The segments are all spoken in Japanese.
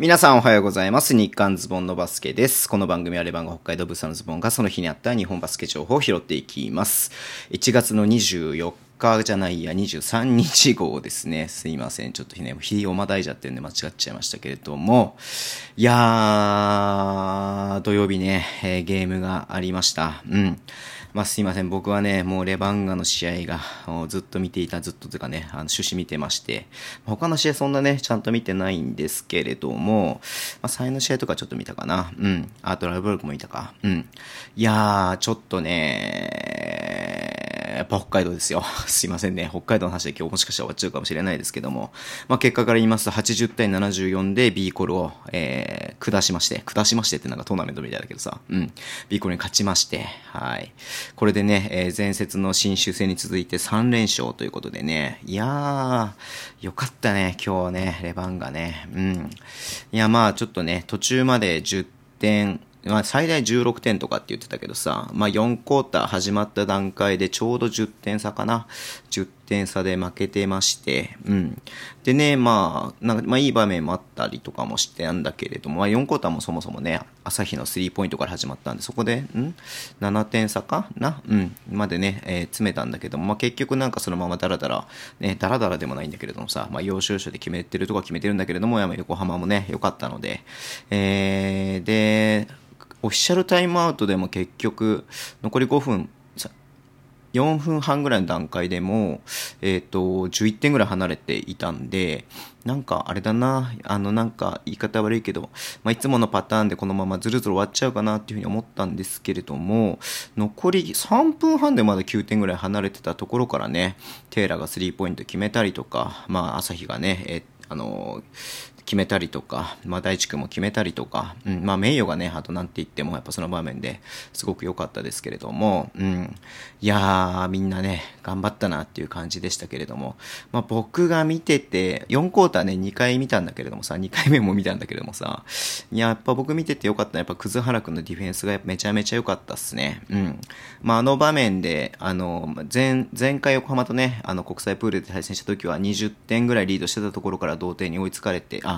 皆さんおはようございます。日刊ズボンのバスケです。この番組はレバンが北海道ブーのズボンがその日にあった日本バスケ情報を拾っていきます。1月の24日じゃないや、23日号ですね。すいません。ちょっとね、日をまたいじゃってるんで間違っちゃいましたけれども。いやー、土曜日ね、えーゲームがありました。うん。まあ、すいません。僕はね、もうレバンガの試合がずっと見ていた、ずっとというかね、あの、趣旨見てまして、他の試合そんなね、ちゃんと見てないんですけれども、まあ、最の試合とかちょっと見たかな。うん。アートラブブルクも見たか。うん。いやー、ちょっとね、やっぱ北海道ですよ。すいませんね。北海道の話で今日もしかしたら終わっちゃうかもしれないですけども。まあ、結果から言いますと80対74で B コルを、えー、下しまして、下しましてってなんかトーナメントみたいだけどさ、うん。B コルに勝ちまして、はい。これでね、えー前節の新州戦に続いて3連勝ということでね、いやー、よかったね、今日ね、レバンがね、うん。いや、まあ、ちょっとね、途中まで10点、まあ、最大16点とかって言ってたけどさ、まあ、4クォーター始まった段階でちょうど10点差かな。10点差で負けてまして、うん。でね、まあ、なんか、まあ、いい場面もあったりとかもしてたんだけれども、まあ、4クォーターもそもそもね、朝日のスリーポイントから始まったんで、そこで、ん ?7 点差かな？うん。までね、えー詰めたんだけども、まあ、結局なんかそのままダラダラ、ね、ダラダラでもないんだけれどもさ、まあ、要所要所で決めてるとこは決めてるんだけれども、や横浜もね、良かったので、えー、で、オフィシャルタイムアウトでも結局、残り5分、4分半ぐらいの段階でも、えっ、と、11点ぐらい離れていたんで、なんかあれだな、あのなんか言い方悪いけど、まあ、いつものパターンでこのままずるずる終わっちゃうかなっていうふうに思ったんですけれども、残り3分半でまだ9点ぐらい離れてたところからね、テイラーがスリーポイント決めたりとか、まあ朝日がね、えあの決めたりとか、まあ、大地君も決めたりとか、うん、まあ、名誉がね、あとなんて言っても、やっぱその場面ですごく良かったですけれども、うん。いやー、みんなね、頑張ったなっていう感じでしたけれども、まあ、僕が見てて、4クォーターね、2回見たんだけれどもさ、2回目も見たんだけれどもさ、いや、やっぱ僕見てて良かったのは、やっぱ葛原君のディフェンスがめちゃめちゃ良かったっすね。うん。まあ、あの場面で、あの、前、前回横浜とね、あの、国際プールで対戦した時は20点ぐらいリードしてたところから同点に追いつかれて、あ、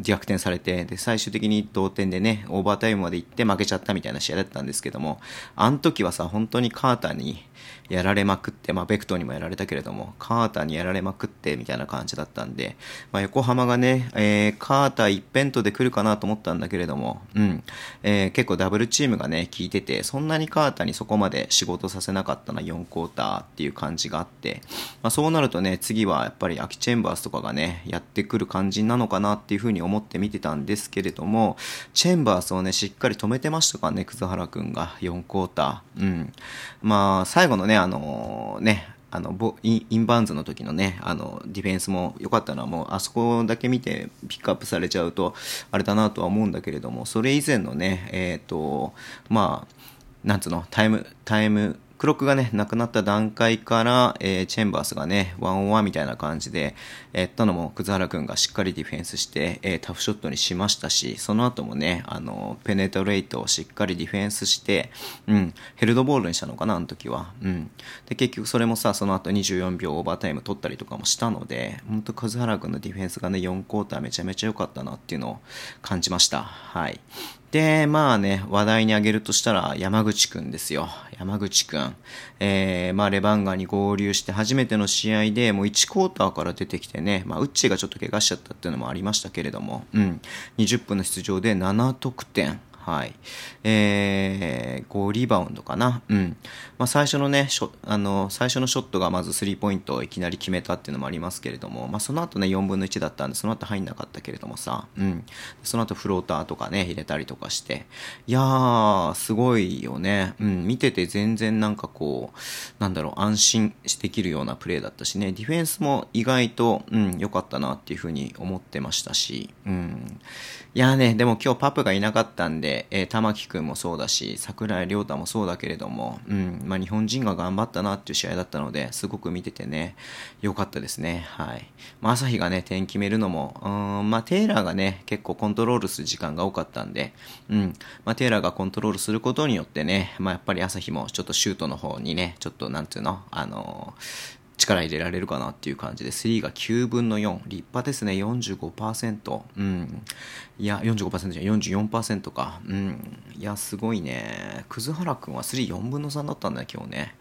逆転されて、で、最終的に同点でね、オーバータイムまで行って負けちゃったみたいな試合だったんですけども、あの時はさ、本当にカーターにやられまくって、まあ、ベクトーにもやられたけれども、カーターにやられまくってみたいな感じだったんで、まあ、横浜がね、えー、カーター一辺倒で来るかなと思ったんだけれども、うん、えー結構ダブルチームがね、効いてて、そんなにカーターにそこまで仕事させなかったな、4クォーターっていう感じがあって、まあ、そうなるとね、次はやっぱりアキチェンバースとかがね、やってくる感じなのかなっていうふうに思って見てたんですけれども、チェンバースをね、しっかり止めてましたからね、葛原くんが4クォーター。うん。まあ、最後のね、あのね、あの、ボインバウンズの時のね、あの、ディフェンスも良かったのはもう、あそこだけ見てピックアップされちゃうと、あれだなとは思うんだけれども、それ以前のね、えっ、と、まあ、なんつうの、タイム、タイム、クロックがね、なくなった段階から、えーチェンバースがね、ワンオンワンみたいな感じで、やったのも、葛原くんがしっかりディフェンスして、えータフショットにしましたし、その後もね、あの、ペネトレイトをしっかりディフェンスして、うん、ヘルドボールにしたのかな、あの時は。うん。で、結局それもさ、その後24秒オーバータイム取ったりとかもしたので、本当葛原くんのディフェンスがね、4クォーターめちゃめちゃ良かったなっていうのを感じました。はい。で、まあね、話題に挙げるとしたら、山口くんですよ。山口くん。えー、まあ、レバンガーに合流して初めての試合で、もう1クォーターから出てきてね、まあ、ウッチーがちょっと怪我しちゃったっていうのもありましたけれども、うん。20分の出場で7得点。はい。えー、5リバウンドかな。うん。まあ、最初のね、ショあの、最初のショットがまずスリーポイントをいきなり決めたっていうのもありますけれども、まあ、その後ね、4分の1だったんで、その後入んなかったけれどもさ、うん。その後フローターとかね、入れたりとかして、いやー、すごいよね。うん。見てて全然なんかこう、なんだろう、安心できるようなプレーだったしね、ディフェンスも意外と、うん、良かったなっていうふうに思ってましたし、うん。いやーね、でも今日パプがいなかったんで、でえー玉木くんもそうだし、桜井亮太もそうだけれども、うん、まあ日本人が頑張ったなっていう試合だったので、すごく見ててね、良かったですね。はい。まあ朝日がね、点決めるのも、うん、まあテイラーがね、結構コントロールする時間が多かったんで、うん、まあテイラーがコントロールすることによってね、まあやっぱり朝日もちょっとシュートの方にね、ちょっとなんていうの、あのー力入れられるかなっていう感じで、3が9分の4。立派ですね、45%。うん。いや、45%じゃ44%か。うん。いや、すごいね。葛原くんは3、4分の3だったんだよ、今日ね。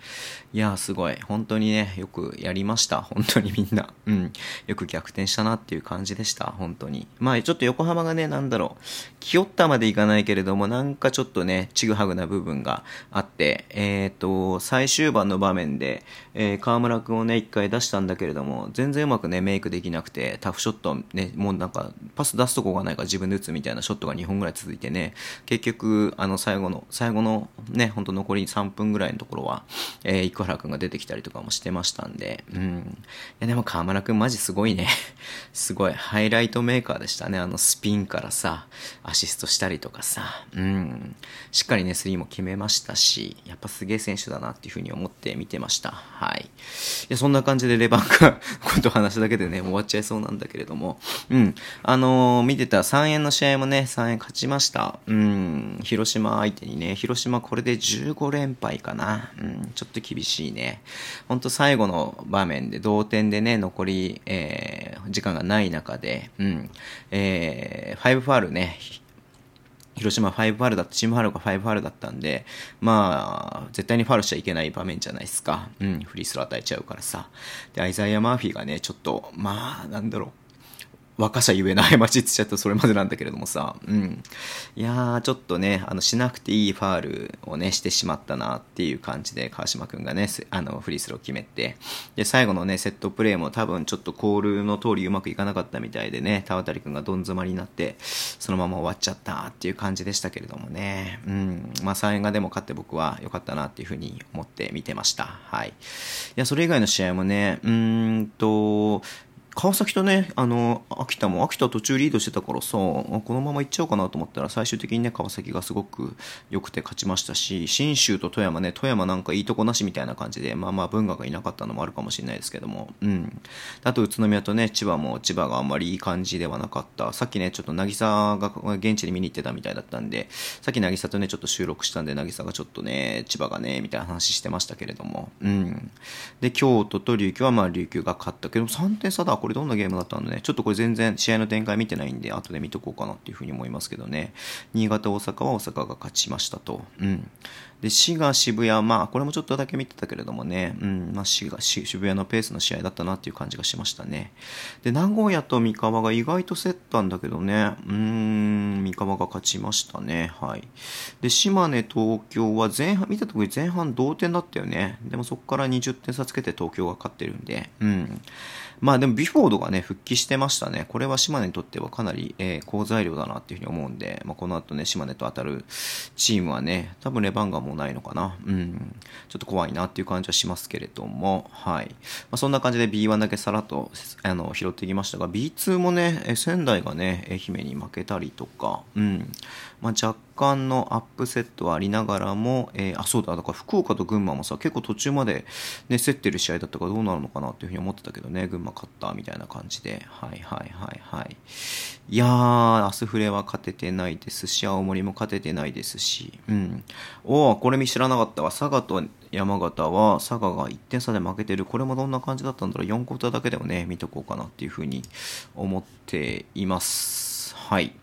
いや、すごい。本当にね、よくやりました。本当にみんな。うん。よく逆転したなっていう感じでした。本当に。まあ、ちょっと横浜がね、なんだろう。気負ったまでいかないけれども、なんかちょっとね、ちぐはぐな部分があって、えっ、ー、と、最終盤の場面で、えー、河村くんをね、ね一回出したんだけれども、全然うまくね、メイクできなくて、タフショットね、もうなんか、パス出すとこがないから自分で打つみたいなショットが2本ぐらい続いてね、結局、あの、最後の、最後のね、ほんと残り3分ぐらいのところは、えー、生原くんが出てきたりとかもしてましたんで、うん。いや、でも河村くんマジすごいね。すごい、ハイライトメーカーでしたね。あの、スピンからさ、アシストしたりとかさ、うん。しっかりね、スリーも決めましたし、やっぱすげえ選手だなっていうふうに思って見てました。はい。いや、そんな感じでレバンガこと話すだけでね、終わっちゃいそうなんだけれども、うん。あのー、見てた3円の試合もね、3円勝ちました。うん。広島相手にね、広島これで15連敗かな。うん。ちょっと厳しいね。ほんと最後の場面で同点でね、残り、えー、時間がない中で、うん。えー、5ファールね、広島5ファールだった、チームファールが5ファールだったんで、まあ、絶対にファールしちゃいけない場面じゃないですか。うん、フリースロー与えちゃうからさ。で、アイザイア・マーフィーがね、ちょっと、まあ、なんだろう。若さゆえの過ちってちゃったそれまでなんだけれどもさ、うん。いやー、ちょっとね、あの、しなくていいファールをね、してしまったなっていう感じで、川島くんがね、あの、フリースロー決めて、で、最後のね、セットプレーも多分ちょっとコールの通りうまくいかなかったみたいでね、田渡くんがどん詰まりになって、そのまま終わっちゃったっていう感じでしたけれどもね、うん。まあ、3円がでも勝って僕は良かったなっていうふうに思って見てました。はい。いや、それ以外の試合もね、うーんと、川崎とね、あの、秋田も、秋田途中リードしてたからさ、このまま行っちゃおうかなと思ったら、最終的にね、川崎がすごく良くて勝ちましたし、信州と富山ね、富山なんかいいとこなしみたいな感じで、まあまあ文化がいなかったのもあるかもしれないですけども、うん。あと宇都宮とね、千葉も、千葉があんまりいい感じではなかった。さっきね、ちょっと渚が現地で見に行ってたみたいだったんで、さっき渚とね、ちょっと収録したんで、渚がちょっとね、千葉がね、みたいな話してましたけれども、うん。で、京都と琉球はまあ琉球が勝ったけど、3点差だ、これどんなゲームだったんでね、ちょっとこれ全然試合の展開見てないんで、後で見とこうかなっていうふうに思いますけどね。新潟、大阪は大阪が勝ちましたと。うん。で、滋賀、渋谷、まあ、これもちょっとだけ見てたけれどもね、うん、まあ、滋賀、渋谷のペースの試合だったなっていう感じがしましたね。で、名古屋と三河が意外と競ったんだけどね、うん、三河が勝ちましたね。はい。で、島根、東京は前半、見たとこ前半同点だったよね。でもそこから20点差つけて東京が勝ってるんで、うん。まあでもビフォードがね、復帰してましたね。これは島根にとってはかなり、えー、好材料だなっていうふうに思うんで、まあ、この後ね、島根と当たるチームはね、多分レバンガもないのかな。うん。ちょっと怖いなっていう感じはしますけれども、はい。まあ、そんな感じで B1 だけさらっと、あの、拾ってきましたが、B2 もね、仙台がね、愛媛に負けたりとか、うん。まあ、若干のアップセットはありながらも、えー、あ、そうだ、だから福岡と群馬もさ、結構途中までね、競ってる試合だったからどうなるのかなっていうふうに思ってたけどね、群馬勝ったみたいな感じで、はいはいはいはい。いやー、アスフレは勝ててないですし、青森も勝ててないですし、うん。おー、これ見知らなかったわ。佐賀と山形は、佐賀が1点差で負けてる。これもどんな感じだったんだろう。4クォーターだけでもね、見とこうかなっていうふうに思っています。はい。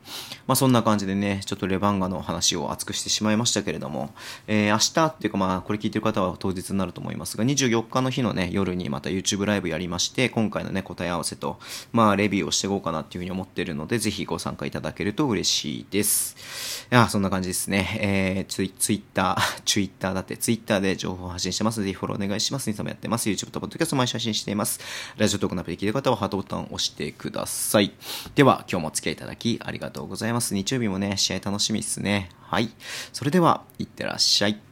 まあそんな感じでね、ちょっとレバンガの話を熱くしてしまいましたけれども、えー、明日っていうかまあこれ聞いてる方は当日になると思いますが、24日の日のね、夜にまた YouTube ライブやりまして、今回のね、答え合わせと、まあレビューをしていこうかなっていうふうに思ってるので、ぜひご参加いただけると嬉しいです。いや、そんな感じですね。えー、ツイツイッター、ツイッターだって、ツイッターで情報を発信してます。ぜひフォローお願いします。インスタもやってます。YouTube と Podcast 毎週配信しています。ラジオトークのアプリ聞いてる方はハートボタンを押してください。では、今日もお付き合いいただきありがとうございます。日曜日もね、試合楽しみっすね。はい。それでは、いってらっしゃい。